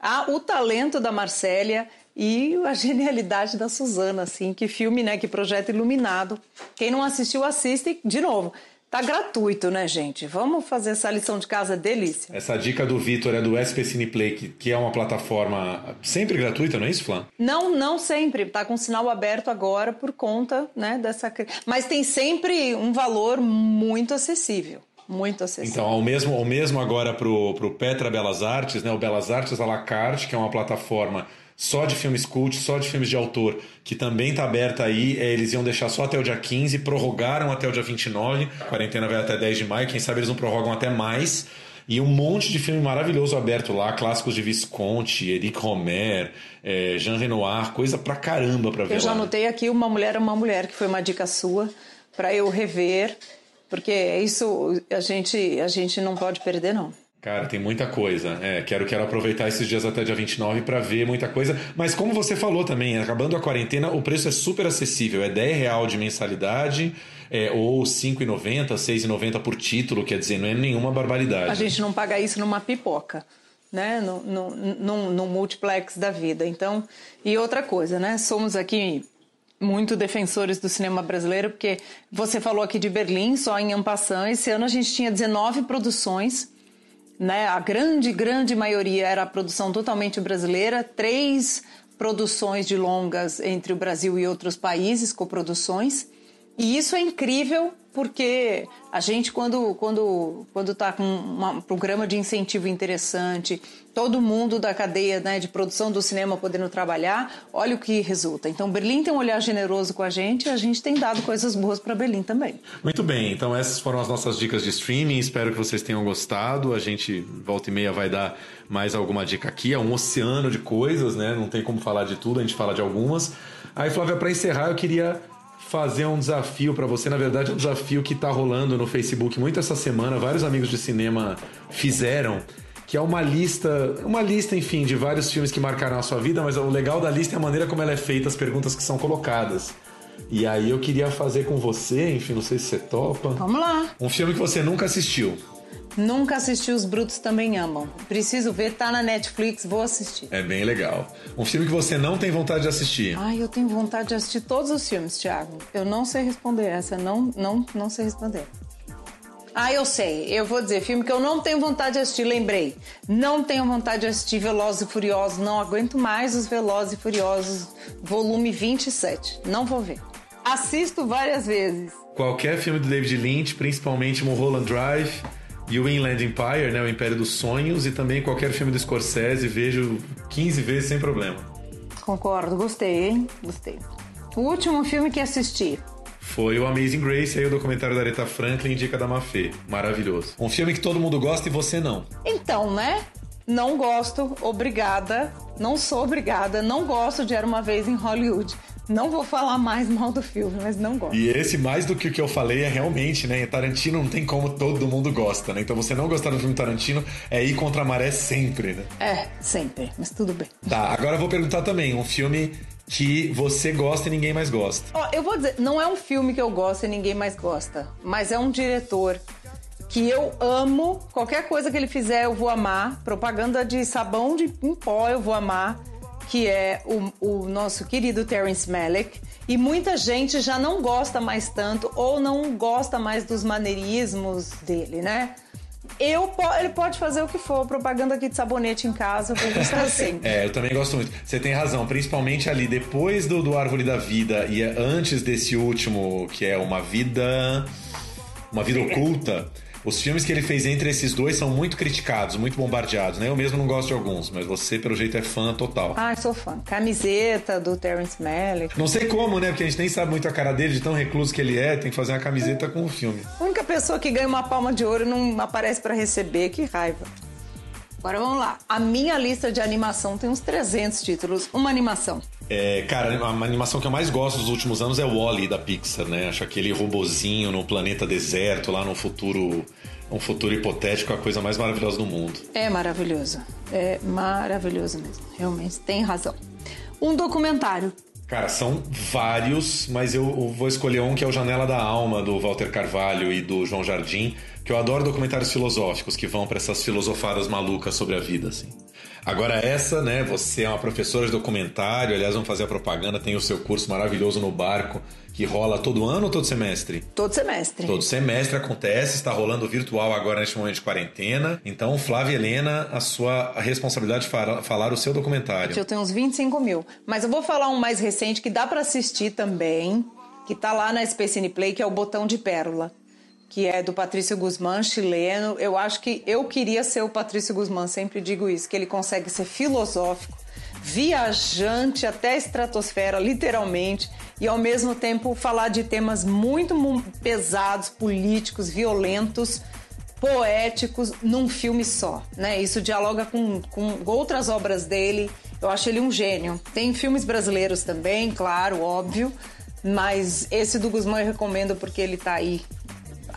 Há o talento da Marcélia e a genialidade da Suzana, assim, que filme, né, que projeto iluminado. Quem não assistiu, assiste de novo. Tá gratuito, né, gente? Vamos fazer essa lição de casa delícia. Essa dica do Vitor é do SP Cineplay, que, que é uma plataforma sempre gratuita, não é isso, Flan? Não, não sempre. Tá com sinal aberto agora por conta, né, dessa... Mas tem sempre um valor muito acessível muito acessível. Então, ao mesmo, ao mesmo agora para o Petra Belas Artes, né, o Belas Artes à la carte, que é uma plataforma só de filmes cult, só de filmes de autor, que também está aberta aí. É, eles iam deixar só até o dia 15, prorrogaram até o dia 29, a quarentena vai até 10 de maio, quem sabe eles não prorrogam até mais. E um monte de filme maravilhoso aberto lá, clássicos de Visconti, Eric Romer, é, Jean Renoir, coisa pra caramba pra ver. Eu já anotei aqui Uma Mulher é uma Mulher, que foi uma dica sua, para eu rever porque isso a gente, a gente não pode perder, não. Cara, tem muita coisa. É, quero, quero aproveitar esses dias até dia 29 para ver muita coisa. Mas como você falou também, acabando a quarentena, o preço é super acessível. É 10 real de mensalidade é, ou 5,90, 6,90 por título. Quer dizer, não é nenhuma barbaridade. A gente não paga isso numa pipoca. Né, no multiplex da vida. Então, e outra coisa, né? Somos aqui muito defensores do cinema brasileiro, porque você falou aqui de Berlim, só em Ampassan, esse ano a gente tinha 19 produções, né? A grande, grande maioria era produção totalmente brasileira, três produções de longas entre o Brasil e outros países, coproduções. E isso é incrível porque a gente, quando quando quando está com um programa de incentivo interessante, todo mundo da cadeia né, de produção do cinema podendo trabalhar, olha o que resulta. Então, Berlim tem um olhar generoso com a gente e a gente tem dado coisas boas para Berlim também. Muito bem, então essas foram as nossas dicas de streaming. Espero que vocês tenham gostado. A gente, volta e meia, vai dar mais alguma dica aqui. É um oceano de coisas, né? Não tem como falar de tudo, a gente fala de algumas. Aí, Flávia, para encerrar, eu queria fazer um desafio para você. Na verdade, é um desafio que tá rolando no Facebook muito essa semana. Vários amigos de cinema fizeram. Que é uma lista, uma lista, enfim, de vários filmes que marcaram a sua vida, mas o legal da lista é a maneira como ela é feita, as perguntas que são colocadas. E aí eu queria fazer com você, enfim, não sei se você topa. Vamos lá. Um filme que você nunca assistiu. Nunca assisti Os Brutos Também Amam. Preciso ver, tá na Netflix, vou assistir. É bem legal. Um filme que você não tem vontade de assistir. Ai, eu tenho vontade de assistir todos os filmes, Thiago. Eu não sei responder essa, não, não, não sei responder. Ah, eu sei. Eu vou dizer filme que eu não tenho vontade de assistir, lembrei. Não tenho vontade de assistir Velozes e Furiosos, não aguento mais os Velozes e Furiosos, volume 27. Não vou ver. Assisto várias vezes. Qualquer filme do David Lynch, principalmente Mulholland Drive e o Inland Empire, né, o Império dos Sonhos, e também qualquer filme do Scorsese, vejo 15 vezes sem problema. Concordo, gostei, hein? Gostei. O último filme que assisti. Foi o Amazing Grace, aí o documentário da Aretha Franklin, Dica da Mafê. Maravilhoso. Um filme que todo mundo gosta e você não. Então, né? Não gosto, obrigada. Não sou obrigada, não gosto de Era Uma Vez em Hollywood. Não vou falar mais mal do filme, mas não gosto. E esse, mais do que o que eu falei, é realmente, né? Tarantino não tem como todo mundo gosta, né? Então você não gostar do filme Tarantino é ir contra a maré sempre, né? É, sempre, mas tudo bem. Tá, agora eu vou perguntar também, um filme que você gosta e ninguém mais gosta. Ó, eu vou dizer, não é um filme que eu gosto e ninguém mais gosta, mas é um diretor que eu amo. Qualquer coisa que ele fizer, eu vou amar. Propaganda de sabão de em pó, eu vou amar que é o, o nosso querido Terence Malick. E muita gente já não gosta mais tanto ou não gosta mais dos maneirismos dele, né? Eu, ele pode fazer o que for, propaganda aqui de sabonete em casa, eu vou gostar sempre. é, eu também gosto muito. Você tem razão, principalmente ali depois do, do Árvore da Vida e antes desse último, que é Uma Vida. Uma Vida Oculta. Os filmes que ele fez entre esses dois são muito criticados, muito bombardeados, né? Eu mesmo não gosto de alguns, mas você, pelo jeito, é fã total. Ah, sou fã. Camiseta do Terence Malick. Não sei como, né? Porque a gente nem sabe muito a cara dele, de tão recluso que ele é, tem que fazer uma camiseta com o filme. A única pessoa que ganha uma palma de ouro não aparece para receber, que raiva. Agora vamos lá. A minha lista de animação tem uns 300 títulos. Uma animação. É, cara, a animação que eu mais gosto dos últimos anos é o Wally da Pixar, né? Acho aquele robozinho no planeta deserto, lá no futuro, um futuro hipotético, a coisa mais maravilhosa do mundo. É maravilhoso. É maravilhoso mesmo. Realmente, tem razão. Um documentário. Cara, são vários, mas eu vou escolher um que é o Janela da Alma, do Walter Carvalho e do João Jardim, que eu adoro documentários filosóficos que vão para essas filosofadas malucas sobre a vida, assim. Agora essa, né, você é uma professora de documentário, aliás, vamos fazer a propaganda, tem o seu curso maravilhoso no barco, que rola todo ano ou todo semestre? Todo semestre. Todo semestre acontece, está rolando virtual agora neste momento de quarentena. Então, Flávia Helena, a sua responsabilidade de falar o seu documentário. Eu tenho uns 25 mil. Mas eu vou falar um mais recente que dá para assistir também, que tá lá na Space Play, que é o Botão de Pérola que é do Patrício Guzmán, chileno. Eu acho que eu queria ser o Patrício Guzmán, sempre digo isso, que ele consegue ser filosófico, viajante até a estratosfera, literalmente, e ao mesmo tempo falar de temas muito pesados, políticos, violentos, poéticos, num filme só, né? Isso dialoga com, com outras obras dele. Eu acho ele um gênio. Tem filmes brasileiros também, claro, óbvio, mas esse do Guzmán eu recomendo porque ele tá aí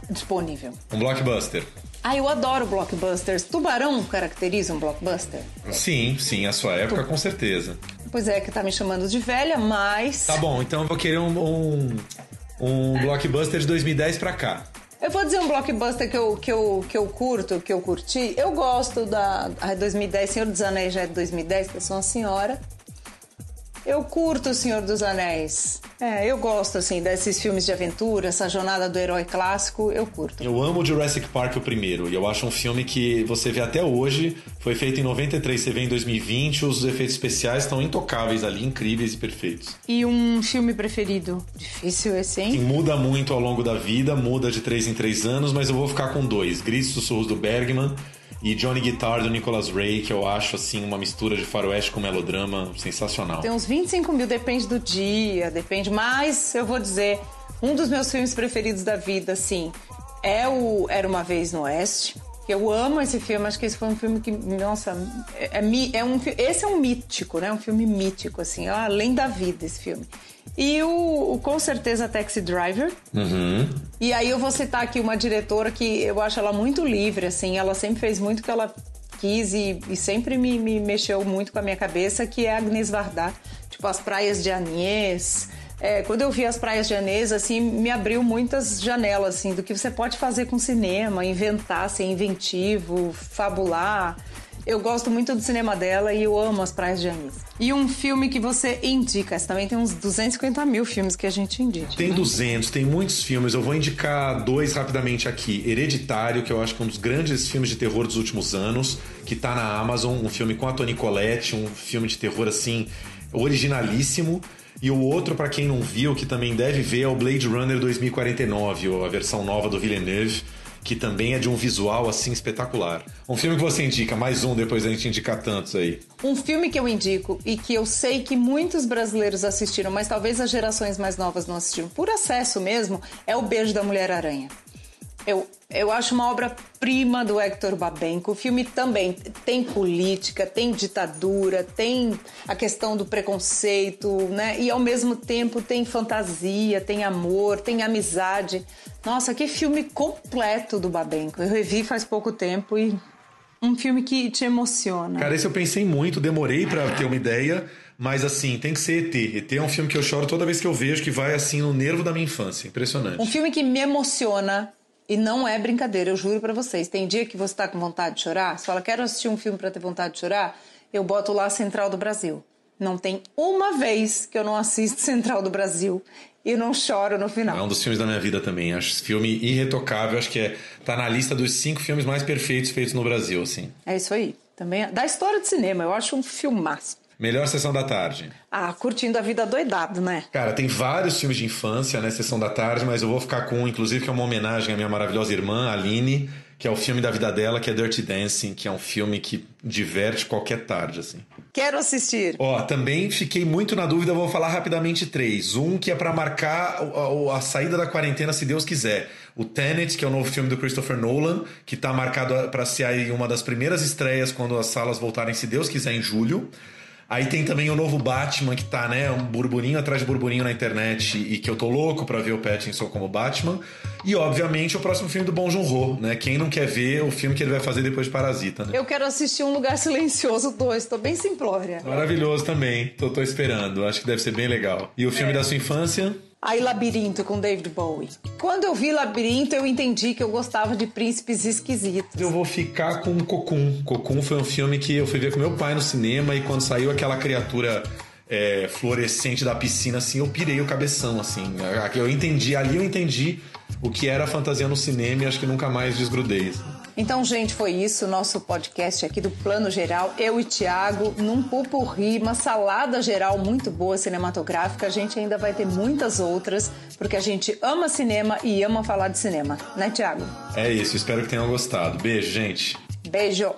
disponível. Um blockbuster. Ah, eu adoro blockbusters. Tubarão caracteriza um blockbuster? Sim, sim, a sua época com certeza. Pois é, que tá me chamando de velha, mas. Tá bom, então eu vou querer um, um, um blockbuster de 2010 pra cá. Eu vou dizer um blockbuster que eu, que, eu, que eu curto, que eu curti. Eu gosto da. Ah, 2010, Senhor dos Anéis já é de 2010, que eu sou uma senhora. Eu curto O Senhor dos Anéis. É, eu gosto, assim, desses filmes de aventura, essa jornada do herói clássico, eu curto. Eu amo Jurassic Park o primeiro, e eu acho um filme que você vê até hoje, foi feito em 93, você vê em 2020, os efeitos especiais estão intocáveis ali, incríveis e perfeitos. E um filme preferido? Difícil esse, hein? Que muda muito ao longo da vida, muda de três em três anos, mas eu vou ficar com dois. Gritos Sussurros do Bergman e Johnny Guitar do Nicholas Ray, que eu acho assim uma mistura de faroeste com melodrama sensacional. Tem uns 25 mil, depende do dia, depende, mas eu vou dizer, um dos meus filmes preferidos da vida, assim, é o Era Uma Vez no Oeste. Eu amo esse filme, acho que esse foi um filme que, nossa, é, é, é um, esse é um mítico, né? Um filme mítico, assim, além da vida esse filme. E o, o, com certeza Taxi Driver. Uhum. E aí eu vou citar aqui uma diretora que eu acho ela muito livre, assim, ela sempre fez muito o que ela quis e, e sempre me, me, mexeu muito com a minha cabeça, que é Agnes Varda. Tipo, as praias de Agnès, é, quando eu vi as praias de Anês, assim, me abriu muitas janelas, assim, do que você pode fazer com cinema, inventar, ser inventivo, fabular. Eu gosto muito do cinema dela e eu amo as praias de Anês. E um filme que você indica? Esse também tem uns 250 mil filmes que a gente indica. Tem né? 200, tem muitos filmes. Eu vou indicar dois rapidamente aqui. Hereditário, que eu acho que é um dos grandes filmes de terror dos últimos anos, que tá na Amazon. Um filme com a Toni Collette, um filme de terror, assim, originalíssimo. E o outro, para quem não viu, que também deve ver, é o Blade Runner 2049, a versão nova do Villeneuve, que também é de um visual assim espetacular. Um filme que você indica, mais um depois da gente indicar tantos aí. Um filme que eu indico e que eu sei que muitos brasileiros assistiram, mas talvez as gerações mais novas não assistiram, por acesso mesmo, é O Beijo da Mulher-Aranha. Eu, eu acho uma obra-prima do Hector Babenco. O filme também tem política, tem ditadura, tem a questão do preconceito, né? E ao mesmo tempo tem fantasia, tem amor, tem amizade. Nossa, que filme completo do Babenco. Eu revi faz pouco tempo e um filme que te emociona. Cara, esse eu pensei muito, demorei para ter uma ideia. Mas assim, tem que ser ET. ET é um filme que eu choro toda vez que eu vejo, que vai assim no nervo da minha infância. Impressionante. Um filme que me emociona e não é brincadeira, eu juro para vocês. Tem dia que você tá com vontade de chorar, você fala, quero assistir um filme para ter vontade de chorar, eu boto lá Central do Brasil. Não tem uma vez que eu não assisto <laughs> Central do Brasil e não choro no final. É um dos filmes da minha vida também. Acho esse filme irretocável, acho que é, tá na lista dos cinco filmes mais perfeitos feitos no Brasil, assim. É isso aí. Também é, da história de cinema, eu acho um filmaço. Melhor sessão da tarde. Ah, curtindo a vida doidado, né? Cara, tem vários filmes de infância, né? Sessão da tarde, mas eu vou ficar com um, inclusive, que é uma homenagem à minha maravilhosa irmã, Aline, que é o filme da vida dela, que é Dirty Dancing, que é um filme que diverte qualquer tarde, assim. Quero assistir. Ó, também fiquei muito na dúvida, vou falar rapidamente três. Um que é para marcar a, a, saída da quarentena, se Deus quiser. O Tenet, que é o novo filme do Christopher Nolan, que tá marcado para ser aí uma das primeiras estreias quando as salas voltarem, se Deus quiser, em julho. Aí tem também o novo Batman, que tá, né, um burburinho atrás de burburinho na internet e que eu tô louco pra ver o Pattinson como Batman. E, obviamente, o próximo filme do Bong Joon-ho, né? Quem não quer ver o filme que ele vai fazer depois de Parasita, né? Eu quero assistir Um Lugar Silencioso 2, tô bem simplória. Maravilhoso também, tô, tô esperando, acho que deve ser bem legal. E o filme é. da sua infância? Aí Labirinto com David Bowie. Quando eu vi Labirinto, eu entendi que eu gostava de príncipes esquisitos. Eu vou ficar com Cocum. Cocum foi um filme que eu fui ver com meu pai no cinema e quando saiu aquela criatura é, fluorescente da piscina, assim, eu pirei o cabeção, assim. Eu entendi, ali eu entendi o que era fantasia no cinema e acho que nunca mais desgrudei. Assim. Então, gente, foi isso, nosso podcast aqui do Plano Geral. Eu e Tiago, num pupurri, uma salada geral muito boa cinematográfica. A gente ainda vai ter muitas outras, porque a gente ama cinema e ama falar de cinema, né, Tiago? É isso, espero que tenham gostado. Beijo, gente. Beijo.